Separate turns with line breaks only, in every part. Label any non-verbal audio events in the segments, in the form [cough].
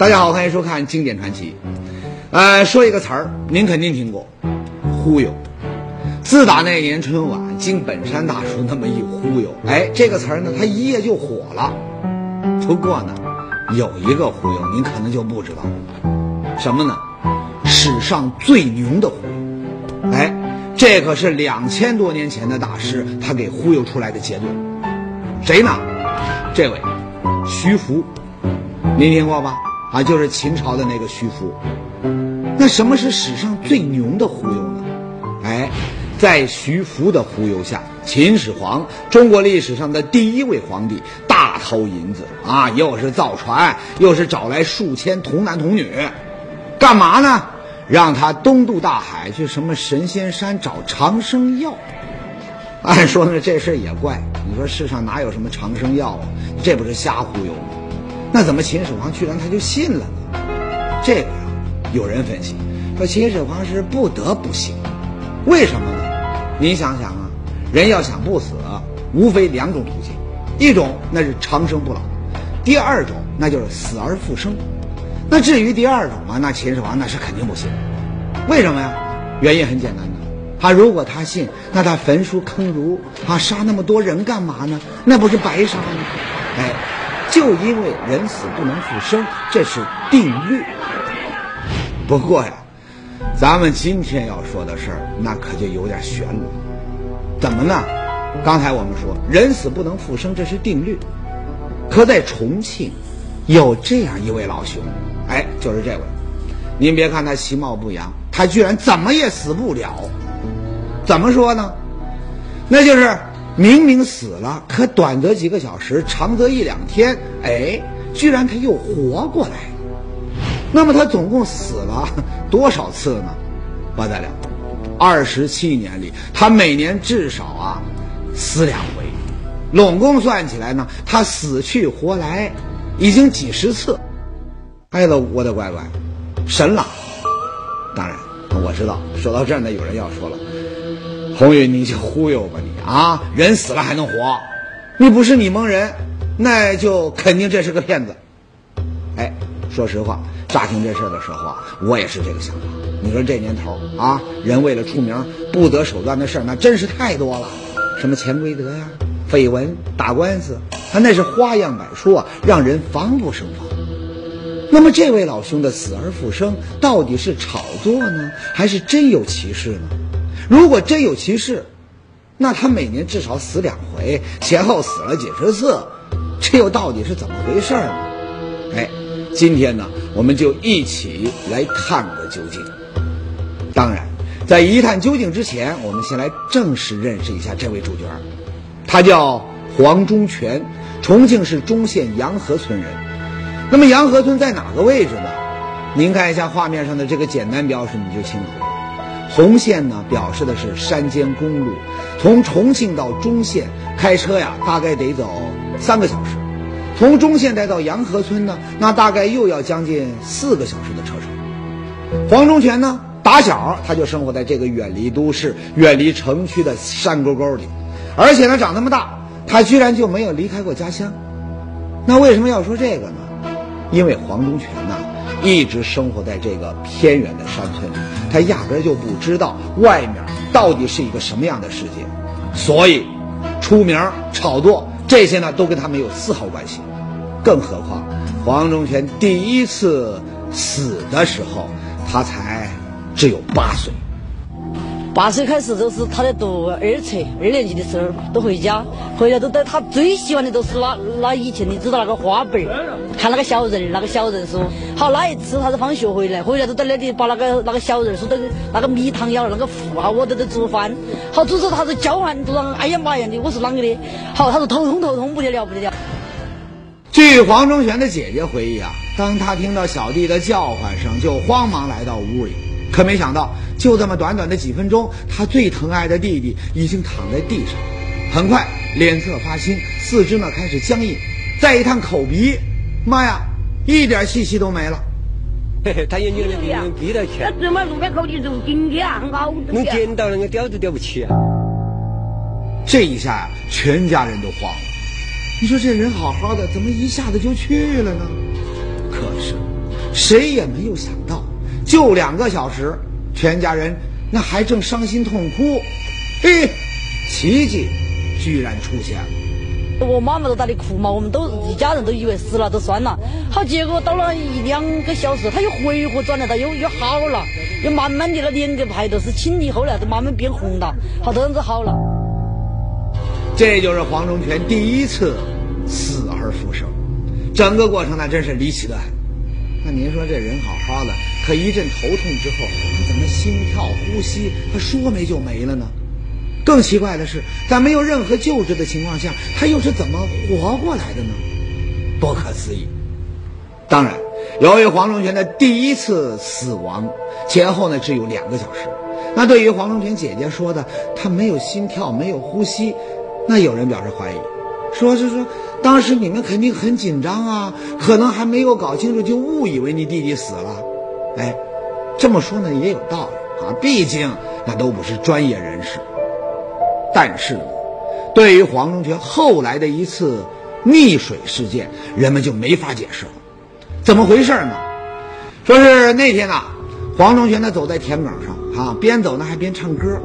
大家好，欢迎收看《经典传奇》。呃，说一个词儿，您肯定听过，忽悠。自打那年春晚，经本山大叔那么一忽悠，哎，这个词儿呢，他一夜就火了。不过呢，有一个忽悠，您可能就不知道，什么呢？史上最牛的忽悠。哎，这可是两千多年前的大师，他给忽悠出来的结论。谁呢？这位，徐福，您听过吧？啊，就是秦朝的那个徐福。那什么是史上最牛的忽悠呢？哎，在徐福的忽悠下，秦始皇，中国历史上的第一位皇帝，大掏银子啊，又是造船，又是找来数千童男童女，干嘛呢？让他东渡大海去什么神仙山找长生药。按说呢，这事也怪，你说世上哪有什么长生药啊？这不是瞎忽悠吗？那怎么秦始皇居然他就信了呢？这个呀，有人分析说秦始皇是不得不信，为什么呢？您想想啊，人要想不死，无非两种途径，一种那是长生不老，第二种那就是死而复生。那至于第二种嘛，那秦始皇那是肯定不信。为什么呀？原因很简单的，他如果他信，那他焚书坑儒啊，杀那么多人干嘛呢？那不是白杀吗？哎，就因为人死不能复生，这是定律。不过呀，咱们今天要说的事儿，那可就有点悬了。怎么呢？刚才我们说人死不能复生，这是定律。可在重庆，有这样一位老兄，哎，就是这位。您别看他其貌不扬，他居然怎么也死不了。怎么说呢？那就是明明死了，可短则几个小时，长则一两天，哎，居然他又活过来。那么他总共死了 [laughs] 多少次呢？不得了，二十七年里，他每年至少啊死两回，拢共算起来呢，他死去活来已经几十次。哎呦，我的乖乖，神了！当然，我知道说到这儿呢，有人要说了，红云你就忽悠吧你啊，人死了还能活？你不是你蒙人，那就肯定这是个骗子。哎，说实话。乍听这事儿的时候啊，我也是这个想法。你说这年头啊，人为了出名不择手段的事儿，那真是太多了。什么潜规则呀、绯闻、打官司，他那是花样百出啊，让人防不胜防。那么这位老兄的死而复生，到底是炒作呢，还是真有其事呢？如果真有其事，那他每年至少死两回，前后死了几十次，这又到底是怎么回事呢？哎。今天呢，我们就一起来探个究竟。当然，在一探究竟之前，我们先来正式认识一下这位主角，他叫黄忠全，重庆市忠县洋河村人。那么洋河村在哪个位置呢？您看一下画面上的这个简单标识，你就清楚了。红线呢，表示的是山间公路，从重庆到忠县开车呀，大概得走三个小时。从中县带到洋河村呢，那大概又要将近四个小时的车程。黄忠全呢，打小他就生活在这个远离都市、远离城区的山沟沟里，而且呢，长那么大，他居然就没有离开过家乡。那为什么要说这个呢？因为黄忠全呢，一直生活在这个偏远的山村里，他压根就不知道外面到底是一个什么样的世界，所以出名炒作这些呢，都跟他没有丝毫关系。更何况，黄忠全第一次死的时候，他才只有八岁。
八岁开始就是他在读二册二年级的时候，都回家，回家都在他最喜欢的都是那那以前你知道那个花本儿，看那个小人儿那个小人书。好那一次他是放学回来，回来都在那里把那个那个小人书的那个米汤舀那个糊啊，我都在煮饭。好煮着他就叫唤，都让哎呀妈呀的，我是啷个的？好，他说头痛头痛不得了不得了。
据黄忠全的姐姐回忆啊，当他听到小弟的叫唤声，就慌忙来到屋里。可没想到，就这么短短的几分钟，他最疼爱的弟弟已经躺在地上，很快脸色发青，四肢呢开始僵硬。再一探口鼻，妈呀，一点气息都没了。
嘿嘿，他眼睛那边闭到起，
那怎么路边口的肉紧的啊？熬
能捡到那个吊都吊不起啊！
这一下呀，全家人都慌了。你说这人好好的，怎么一下子就去了呢？可是，谁也没有想到，就两个小时，全家人那还正伤心痛哭，嘿，奇迹居然出现了。
我妈妈都在那里哭嘛，我们都一家人都以为死了，都算了。好，结果到了一两个小时，他又回复转来了，他又又好了，又慢慢的那脸个排都是青的，后来都慢慢变红了，好多人都好了。
这就是黄忠全第一次死而复生，整个过程呢真是离奇的很。那您说这人好好的，可一阵头痛之后，他怎么心跳、呼吸，他说没就没了呢？更奇怪的是，在没有任何救治的情况下，他又是怎么活过来的呢？不可思议。当然，由于黄龙泉的第一次死亡前后呢只有两个小时，那对于黄龙泉姐姐说的他没有心跳、没有呼吸，那有人表示怀疑，说是说当时你们肯定很紧张啊，可能还没有搞清楚就误以为你弟弟死了。哎，这么说呢也有道理啊，毕竟那都不是专业人士。但是，对于黄忠全后来的一次溺水事件，人们就没法解释了。怎么回事呢？说是那天呐，黄忠全呢走在田埂上啊，边走呢还边唱歌。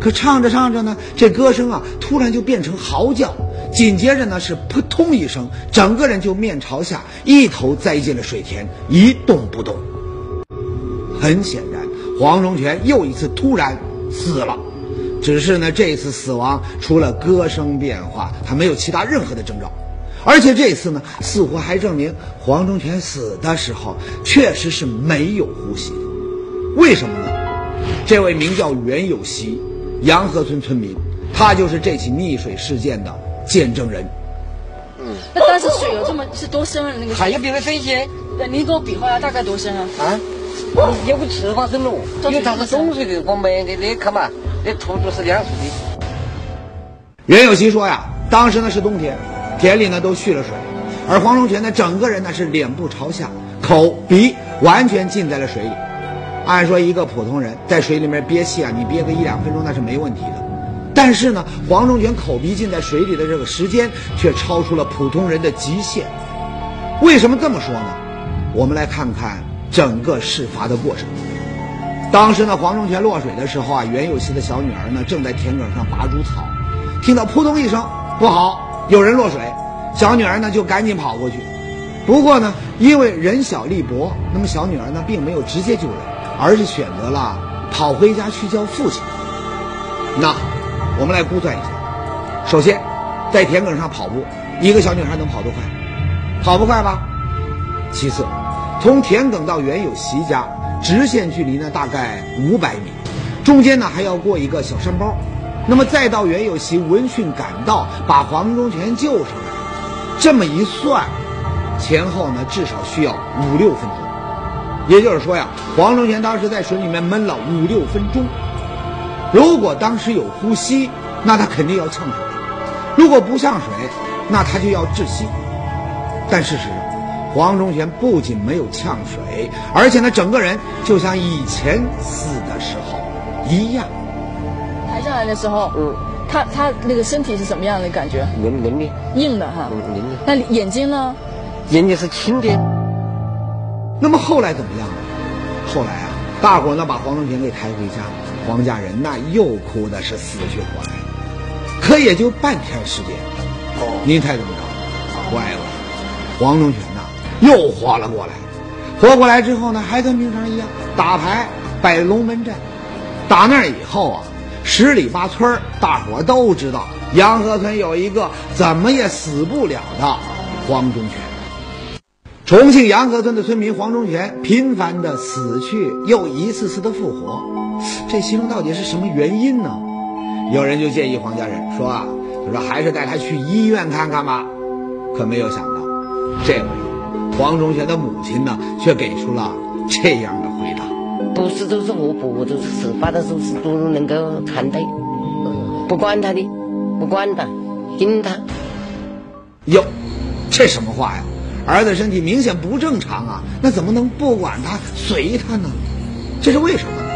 可唱着唱着呢，这歌声啊突然就变成嚎叫，紧接着呢是扑通一声，整个人就面朝下，一头栽进了水田，一动不动。很显然，黄忠全又一次突然死了。只是呢，这次死亡除了歌声变化，他没有其他任何的征兆，而且这次呢，似乎还证明黄忠全死的时候确实是没有呼吸的。为什么呢？这位名叫袁有锡，洋河村村民，他就是这起溺水事件的见证人。
嗯，那当时水有这么是多深啊？那个
还有别的声音？
对，您给我比划一下，大概多深啊？
啊，有个七八深了，因为它是中水的，我买的那看嘛。那土都是凉水的。
袁有锡说呀，当时呢是冬天，田里呢都蓄了水，而黄忠全呢整个人呢是脸部朝下，口鼻完全浸在了水里。按说一个普通人在水里面憋气啊，你憋个一两分钟那是没问题的。但是呢，黄忠全口鼻浸在水里的这个时间却超出了普通人的极限。为什么这么说呢？我们来看看整个事发的过程。当时呢，黄忠全落水的时候啊，袁有锡的小女儿呢正在田埂上拔猪草，听到扑通一声，不好，有人落水，小女儿呢就赶紧跑过去。不过呢，因为人小力薄，那么小女儿呢并没有直接救人，而是选择了跑回家去叫父亲。那我们来估算一下，首先，在田埂上跑步，一个小女孩能跑多快？跑不快吧。其次，从田埂到袁有席家。直线距离呢大概五百米，中间呢还要过一个小山包，那么再到袁有席闻讯赶到，把黄忠全救上来，这么一算，前后呢至少需要五六分钟。也就是说呀，黄忠全当时在水里面闷了五六分钟。如果当时有呼吸，那他肯定要呛水；如果不呛水，那他就要窒息。但事实上，黄忠贤不仅没有呛水，而且呢，整个人就像以前死的时候一样。
抬上来的时候，嗯，他他那个身体是什么样的感觉？
硬硬的，
硬的哈。
的。
那眼睛呢？
眼睛是青的。
那么后来怎么样呢？后来啊，大伙呢把黄忠贤给抬回家，黄家人那又哭的是死去活来。可也就半天时间，您猜怎么着？坏了，黄忠全。又活了过来，活过来之后呢，还跟平常一样打牌、摆龙门阵。打那以后啊，十里八村大伙都知道洋河村有一个怎么也死不了的黄忠全。重庆洋河村的村民黄忠全频繁的死去，又一次次的复活，这其中到底是什么原因呢？有人就建议黄家人说啊，就说还是带他去医院看看吧。可没有想到，这回。黄忠贤的母亲呢，却给出了这样的回答：
不是都是活活，都是事发的时候是都能够看到，不管他的，不管他，听他。
哟，这什么话呀？儿子身体明显不正常啊，那怎么能不管他、随他呢？这是为什么呢？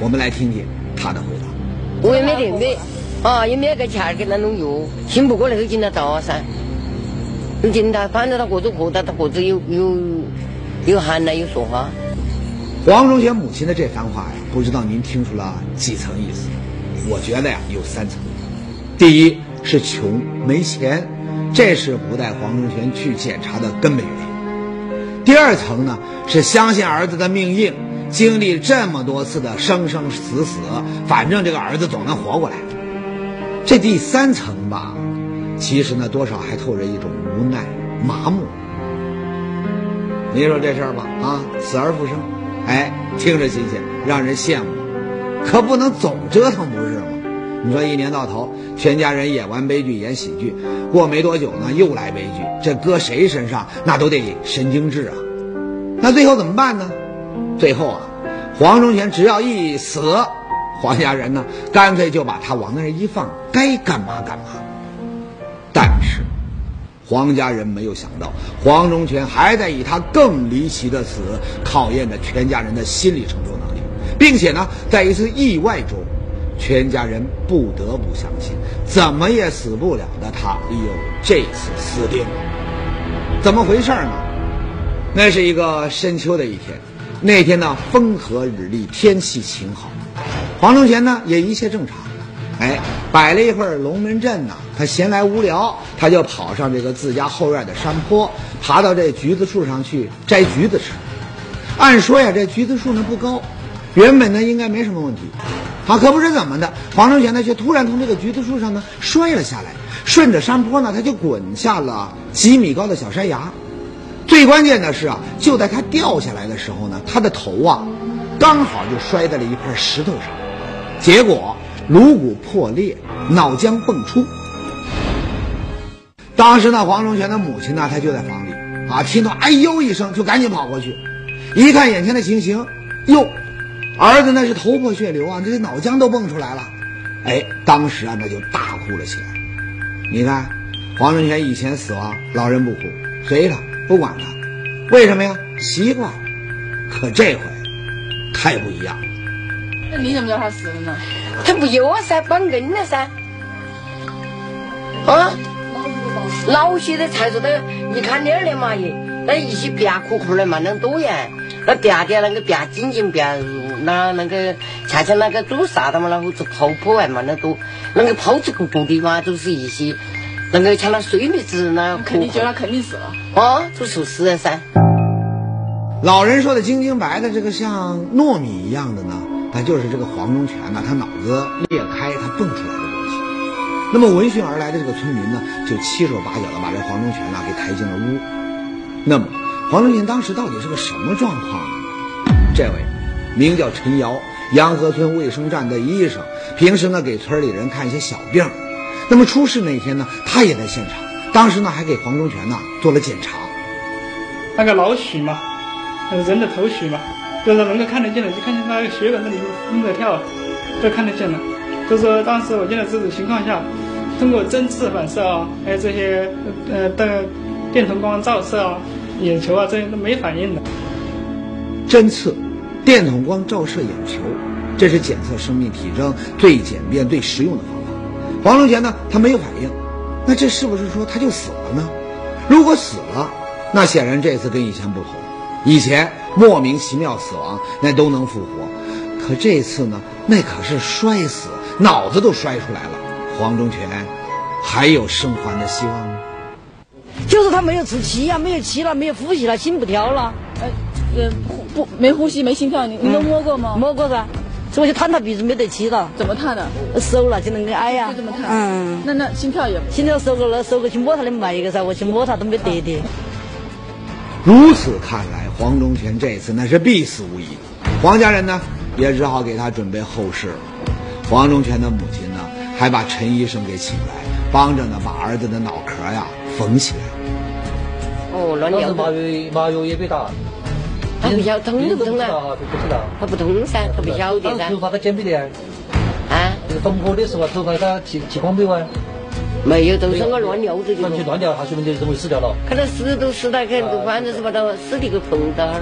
我们来听听他的回答。
我也没得没，啊，也没有个钱给他弄药，信不过来就进他找噻。紧他，反正他各种活，他他各自有有有喊呢，有说话。
黄忠贤母亲的这番话呀，不知道您听出了几层意思？我觉得呀，有三层。第一是穷没钱，这是不带黄忠贤去检查的根本原因。第二层呢，是相信儿子的命硬，经历这么多次的生生死死，反正这个儿子总能活过来。这第三层吧，其实呢，多少还透着一种无奈、麻木。您说这事儿吧，啊，死而复生，哎，听着新鲜，让人羡慕，可不能总折腾，不是吗？你说一年到头，全家人演完悲剧，演喜剧，过没多久呢，又来悲剧，这搁谁身上那都得神经质啊。那最后怎么办呢？最后啊，黄忠全只要一死，黄家人呢，干脆就把他往那儿一放，该干嘛干嘛。但是，黄家人没有想到，黄忠全还在以他更离奇的死考验着全家人的心理承受能力，并且呢，在一次意外中，全家人不得不相信，怎么也死不了的他有这次死定了。怎么回事呢？那是一个深秋的一天，那天呢风和日丽，天气晴好，黄忠全呢也一切正常。哎，摆了一会儿龙门阵呢，他闲来无聊，他就跑上这个自家后院的山坡，爬到这橘子树上去摘橘子吃。按说呀，这橘子树呢不高，原本呢应该没什么问题。啊，可不知怎么的，黄忠全呢却突然从这个橘子树上呢摔了下来，顺着山坡呢他就滚下了几米高的小山崖。最关键的是啊，就在他掉下来的时候呢，他的头啊刚好就摔在了一块石头上，结果。颅骨破裂，脑浆迸出。当时呢，黄忠全的母亲呢，她就在房里啊，听到“哎呦”一声，就赶紧跑过去，一看眼前的情形，哟，儿子那是头破血流啊，这脑浆都蹦出来了。哎，当时啊，那就大哭了起来。你看，黄忠全以前死亡，老人不哭，随他，不管他，为什么呀？习惯。可这回太不一样了。
那你怎么知道他死了呢？
他不有啊噻，绑硬了噻。啊，老些的才说的，你看那儿的嘛也，那一些别壳壳的嘛，那多呀，那别的那个别紧紧别入，那那个恰恰那个煮啥的嘛，然后就泡泡完嘛，那多，那个泡子鼓鼓的嘛，都是一些，那个像那水蜜子那。
肯定觉得他肯定死了。
啊，就说死了噻。
老人说的晶晶白的这个像糯米一样的呢。那就是这个黄忠全呢，他脑子裂开，他蹦出来的东西。那么闻讯而来的这个村民呢，就七手八脚的把这黄忠全呢给抬进了屋。那么黄忠全当时到底是个什么状况呢？这位名叫陈瑶，洋河村卫生站的医生，平时呢给村里人看一些小病。那么出事那天呢，他也在现场，当时呢还给黄忠全呢做了检查。
那个脑血嘛，那个人的头血嘛。就是能够看得见的，就看见那个血管那里正在跳，都看得见了。就是说当时我见到这种情况下，通过针刺反射啊，还有这些呃的电筒光照射啊，眼球啊这些都没反应的。
针刺、电筒光照射眼球，这是检测生命体征最简便、最实用的方法。黄龙杰呢，他没有反应，那这是不是说他就死了呢？如果死了，那显然这次跟以前不同。以前莫名其妙死亡那都能复活，可这次呢，那可是摔死，脑子都摔出来了。黄忠全还有生还的希望吗？
就是他没有出气呀，没有气了，没有呼吸了，心不跳了。
呃，呃，不，没呼吸，没心跳，你你都摸过吗？
摸过噻，所以我就探他鼻子没得气了。
怎么探的？
手了就能给挨呀。
就这么探。
嗯。
那那心跳也？
心跳手过了，手过去摸他的脉一个噻，我去摸他都没得的。
如此看来，黄忠全这次那是必死无疑。黄家人呢，也只好给他准备后事了。黄忠全的母亲呢，还把陈医生给请来，帮着呢把儿子的脑壳呀缝起来。
哦，乱尿。
麻药麻药也被打。
他不晓得痛都不痛啊？
不知道。
他不痛噻，他不晓得噻。
头发他剪没得啊？
啊？
这个缝合的时候，头发他剃剃光没有啊？
没有，都是我乱尿的。
乱去乱尿，他说明就认为死掉了。
可能死都死了，可能反正是把他尸体给碰到。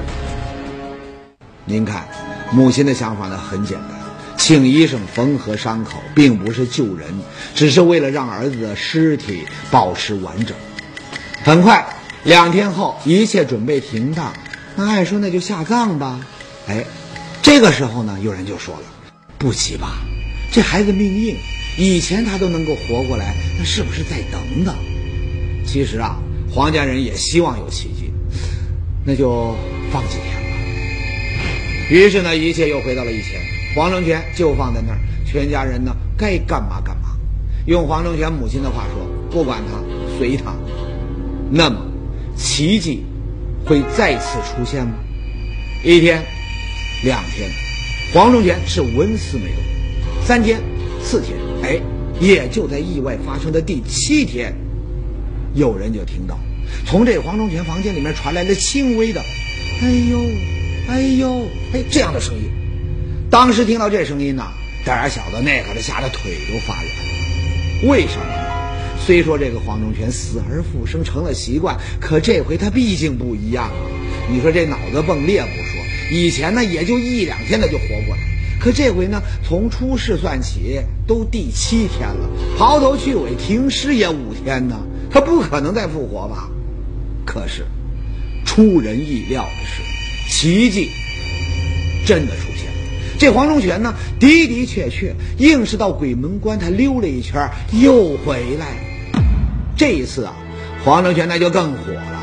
您看，母亲的想法呢很简单，请医生缝合伤口，并不是救人，只是为了让儿子的尸体保持完整。很快，两天后，一切准备停当，那按说那就下葬吧。哎，这个时候呢，有人就说了，不急吧，这孩子命硬，以前他都能够活过来，那是不是再等等？其实啊，黄家人也希望有奇迹，那就放几天吧。于是呢，一切又回到了以前，黄成全就放在那儿，全家人呢该干嘛干嘛。用黄成全母亲的话说，不管他，随他。那么，奇迹会再次出现吗？一天，两天，黄成全是纹丝没动。三天，四天，哎，也就在意外发生的第七天，有人就听到从这黄忠全房间里面传来了轻微的“哎呦，哎呦，哎”这样的声音。当时听到这声音呐，胆小的那可是吓得腿都发软。为什么呢？虽说这个黄忠全死而复生成了习惯，可这回他毕竟不一样啊！你说这脑子崩裂不说，以前呢也就一两天他就活过来，可这回呢，从出事算起都第七天了，刨头去尾停尸也五天呢，他不可能再复活吧？可是，出人意料的是，奇迹真的出现了。这黄忠全呢，的的确确硬是到鬼门关，他溜了一圈又回来。这一次啊，黄成全那就更火了。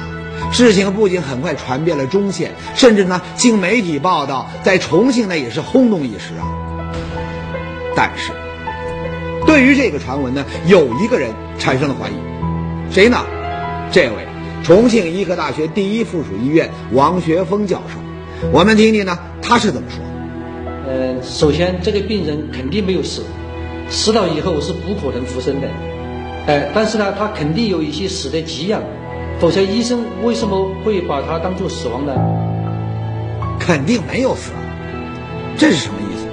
事情不仅很快传遍了中县，甚至呢，经媒体报道，在重庆那也是轰动一时啊。但是，对于这个传闻呢，有一个人产生了怀疑，谁呢？这位重庆医科大学第一附属医院王学峰教授。我们听听呢，他是怎么说。
呃，首先这个病人肯定没有死，死了以后是不可能复生的。哎，但是呢，他肯定有一些死的迹象，否则医生为什么会把他当做死亡呢？
肯定没有死，这是什么意思？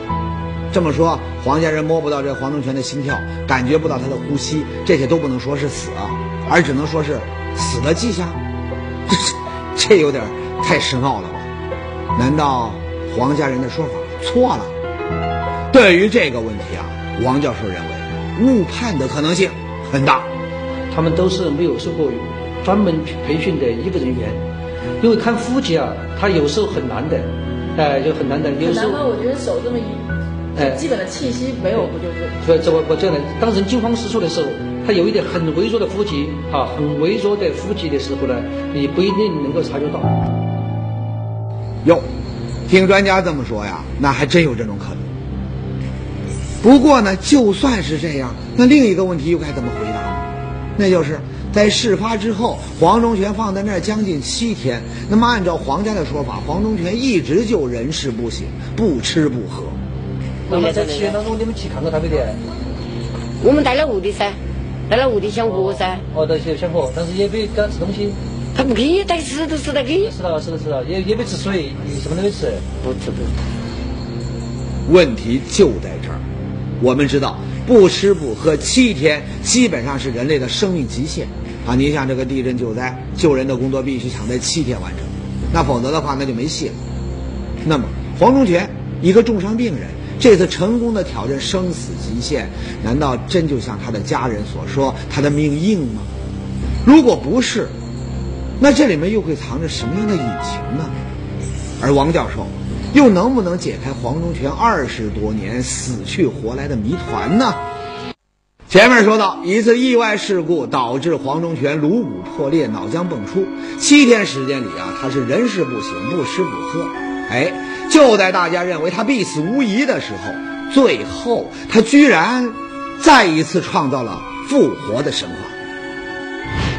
这么说，黄家人摸不到这黄忠全的心跳，感觉不到他的呼吸，这些都不能说是死啊，而只能说是死的迹象。[laughs] 这这有点太深奥了吧？难道黄家人的说法错了？对于这个问题啊，王教授认为误判的可能性。很大，
他们都是没有受过专门培训的医务人员，因为看呼吸啊，他有时候很难的，哎，就很难的。有时候
我觉得手这么一，哎，基本的气息没有，不就是？
所以，这我我这样的，当人惊慌失措的时候，他有一点很微弱的呼吸啊，很微弱的呼吸的时候呢，你不一定能够察觉到。
哟，听专家这么说呀，那还真有这种可能。不过呢，就算是这样，那另一个问题又该怎么回答呢？那就是在事发之后，黄忠全放在那儿将近七天。那么按照黄家的说法，黄忠全一直就人事不省，不吃不喝。
那么在七天当中，你们去看过他没得？
我们带了物的噻，带了物的想活噻。
哦，带想活，但是也没敢吃东西。
他不给，带吃都吃得给。
吃了，吃了，吃了，也也没吃水，什么都没吃。
不吃不
吃。问题就在这儿。我们知道，不吃不喝七天，基本上是人类的生命极限啊！你像这个地震救灾、救人的工作，必须抢在七天完成，那否则的话，那就没戏了。那么，黄忠全一个重伤病人，这次成功的挑战生死极限，难道真就像他的家人所说，他的命硬吗？如果不是，那这里面又会藏着什么样的隐情呢？而王教授。又能不能解开黄忠全二十多年死去活来的谜团呢？前面说到一次意外事故导致黄忠全颅骨破裂、脑浆迸出，七天时间里啊，他是人事不省、不吃不喝。哎，就在大家认为他必死无疑的时候，最后他居然再一次创造了复活的神话。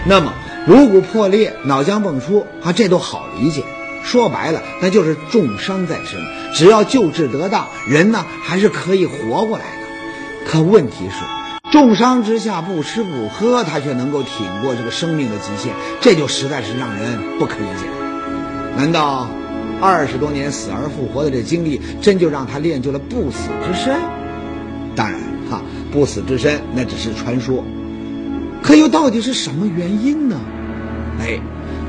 那么颅骨破裂、脑浆迸出啊，这都好理解。说白了，那就是重伤在身，只要救治得当，人呢还是可以活过来的。可问题是，重伤之下不吃不喝，他却能够挺过这个生命的极限，这就实在是让人不可理解。难道二十多年死而复活的这经历，真就让他练就了不死之身？当然，哈，不死之身那只是传说。可又到底是什么原因呢？哎。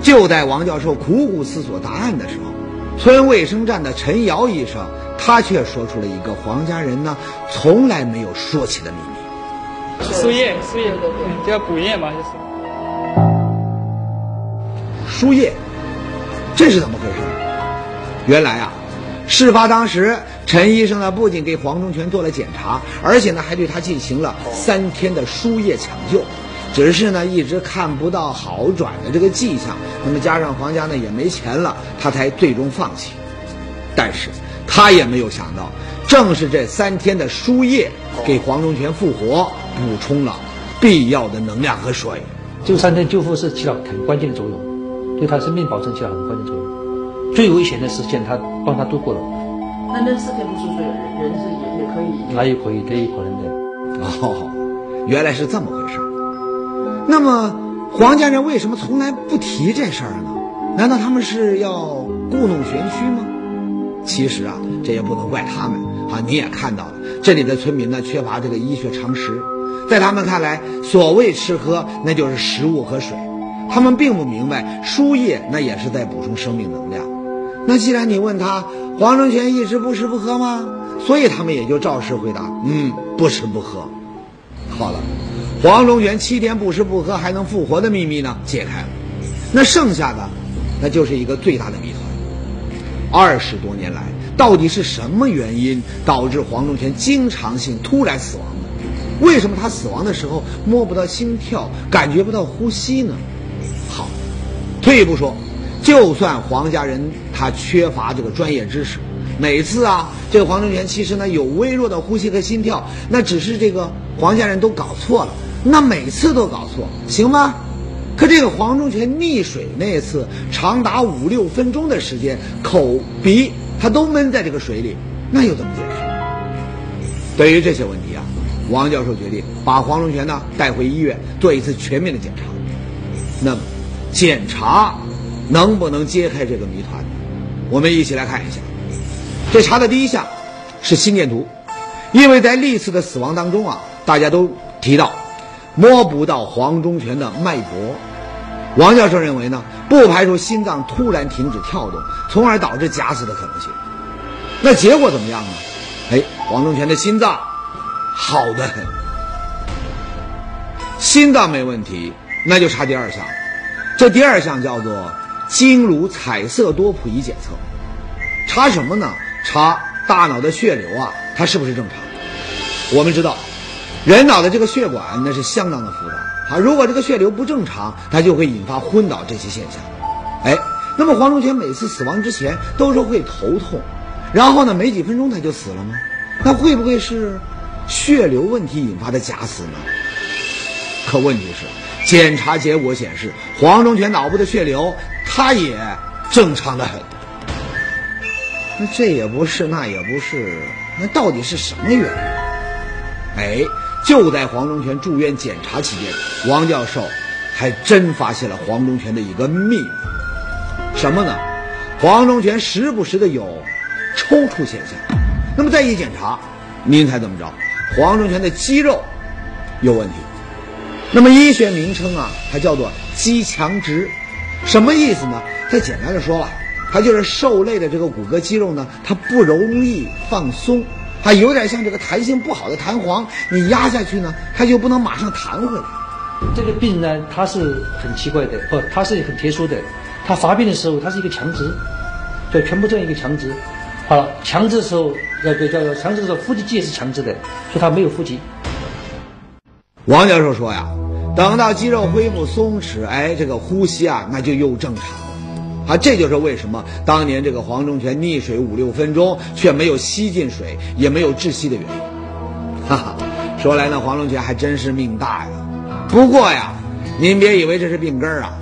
就在王教授苦苦思索答案的时候，村卫生站的陈瑶医生，他却说出了一个黄家人呢从来没有说起的秘密。
输液，输液，叫补液嘛，就是。
输液，这是怎么回事？原来啊，事发当时，陈医生呢不仅给黄忠全做了检查，而且呢还对他进行了三天的输液抢救。只是呢一直看不到好转的这个迹象。那么加上黄家呢也没钱了，他才最终放弃。但是他也没有想到，正是这三天的输液，给黄忠全复活补充了必要的能量和水。
这三天救护是起到很关键的作用，对他生命保证起到很关键作用。最危险的时间，他帮他度过了。
那那四天不出水，人是也也可以？
那也可以，这也可能的。
哦，原来是这么回事。那么黄家人为什么从来不提这事儿呢？难道他们是要故弄玄虚吗？其实啊，这也不能怪他们啊。你也看到了，这里的村民呢缺乏这个医学常识，在他们看来，所谓吃喝那就是食物和水，他们并不明白输液那也是在补充生命能量。那既然你问他黄忠全一直不吃不喝吗？所以他们也就照实回答：嗯，不吃不喝。好了，黄忠全七天不吃不喝还能复活的秘密呢，解开了。那剩下的，那就是一个最大的谜团。二十多年来，到底是什么原因导致黄忠全经常性突然死亡的？为什么他死亡的时候摸不到心跳，感觉不到呼吸呢？好，退一步说。就算黄家人他缺乏这个专业知识，每次啊，这个黄忠全其实呢有微弱的呼吸和心跳，那只是这个黄家人都搞错了，那每次都搞错行吗？可这个黄忠全溺水那次长达五六分钟的时间，口鼻他都闷在这个水里，那又怎么解释？对于这些问题，王教授决定把黄忠全呢带回医院做一次全面的检查。那么，检查。能不能揭开这个谜团？我们一起来看一下。这查的第一项是心电图，因为在历次的死亡当中啊，大家都提到摸不到黄忠全的脉搏。王教授认为呢，不排除心脏突然停止跳动，从而导致假死的可能性。那结果怎么样呢？哎，黄忠全的心脏好的很，心脏没问题，那就查第二项。这第二项叫做。经颅彩色多普仪检测，查什么呢？查大脑的血流啊，它是不是正常？我们知道，人脑的这个血管那是相当的复杂啊。如果这个血流不正常，它就会引发昏倒这些现象。哎，那么黄忠全每次死亡之前都说会头痛，然后呢，没几分钟他就死了吗？那会不会是血流问题引发的假死呢？可问题是，检查结果显示黄忠全脑部的血流。他也正常的很，那这也不是，那也不是，那到底是什么原因？哎，就在黄忠全住院检查期间，王教授还真发现了黄忠全的一个秘密，什么呢？黄忠全时不时的有抽搐现象，那么再一检查，您猜怎么着？黄忠全的肌肉有问题，那么医学名称啊，它叫做肌强直。什么意思呢？它简单的说吧，它就是受累的这个骨骼肌肉呢，它不容易放松，它有点像这个弹性不好的弹簧，你压下去呢，它就不能马上弹回来。
这个病呢，它是很奇怪的，不，它是很特殊的。它发病的时候，它是一个强直，就全部这样一个强直。好了，强制的时候，要叫叫强制的时候，呼吸机也是强制的，所以它没有呼吸。
王教授说呀。等到肌肉恢复松弛，哎，这个呼吸啊，那就又正常了，啊，这就是为什么当年这个黄忠全溺水五六分钟却没有吸进水，也没有窒息的原因。哈哈，说来呢，黄忠全还真是命大呀。不过呀，您别以为这是病根儿啊，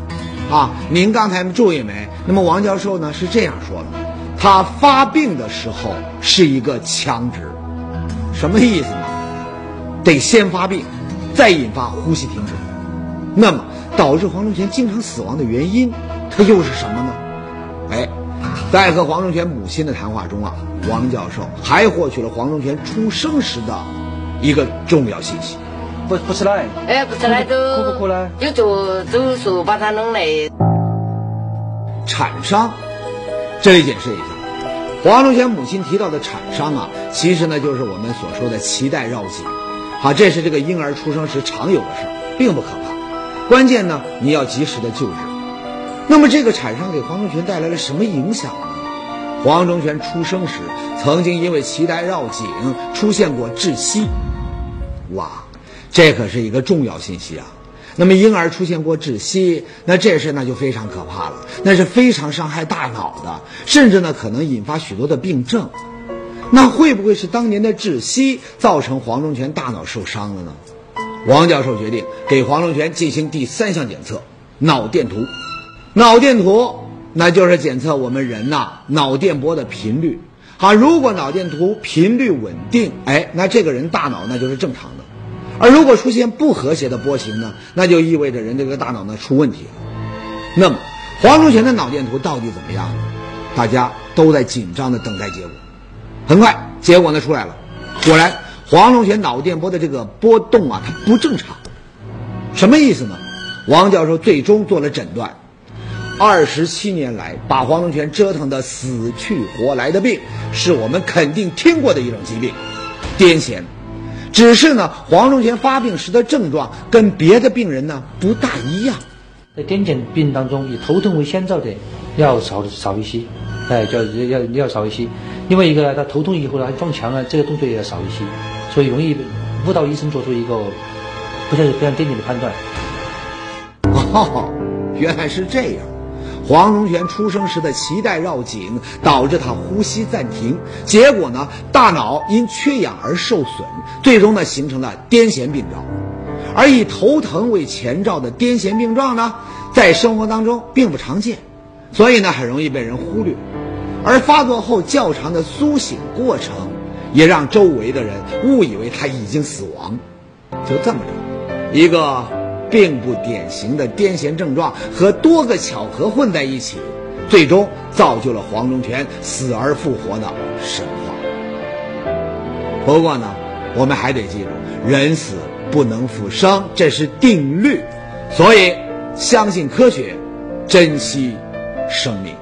啊，您刚才注意没？那么王教授呢是这样说的，他发病的时候是一个强直，什么意思呢？得先发病，再引发呼吸停止。那么，导致黄忠全经常死亡的原因，它又是什么呢？哎，在和黄忠全母亲的谈话中啊，王教授还获取了黄忠全出生时的一个重要信息。
不不吃奶？
哎，不吃奶都
哭不哭呢？
就做手术把他弄来。
产伤，这里解释一下，黄忠全母亲提到的产伤啊，其实呢就是我们所说的脐带绕颈，好，这是这个婴儿出生时常有的事儿，并不可怕。关键呢，你要及时的救治。那么这个产伤给黄忠全带来了什么影响呢？黄忠全出生时曾经因为脐带绕颈出现过窒息。哇，这可是一个重要信息啊！那么婴儿出现过窒息，那这事那就非常可怕了，那是非常伤害大脑的，甚至呢可能引发许多的病症。那会不会是当年的窒息造成黄忠全大脑受伤了呢？王教授决定给黄忠全进行第三项检测——脑电图。脑电图那就是检测我们人呐脑电波的频率。好，如果脑电图频率稳定，哎，那这个人大脑那就是正常的；而如果出现不和谐的波形呢，那就意味着人这个大脑呢出问题了。那么黄忠全的脑电图到底怎么样？大家都在紧张的等待结果。很快，结果呢出来了，果然黄忠全脑电波的这个波动啊，它不正常。什么意思呢？王教授最终做了诊断。二十七年来，把黄忠全折腾得死去活来的病，是我们肯定听过的一种疾病——癫痫。只是呢，黄忠贤发病时的症状跟别的病人呢不大一样。
在癫痫病当中，以头痛为先兆的要少少一些，哎，叫要要少一些。另外一个呢，他头痛以后呢，撞墙啊，这个动作也要少一些，所以容易误导医生做出一个不太非常癫痫的判断。
哦，原来是这样。黄荣全出生时的脐带绕颈，导致他呼吸暂停，结果呢，大脑因缺氧而受损，最终呢，形成了癫痫病状。而以头疼为前兆的癫痫病状呢，在生活当中并不常见，所以呢，很容易被人忽略。而发作后较长的苏醒过程，也让周围的人误以为他已经死亡。就这么着，一个。并不典型的癫痫症状和多个巧合混在一起，最终造就了黄忠全死而复活的神话。不过呢，我们还得记住，人死不能复生，这是定律。所以，相信科学，珍惜生命。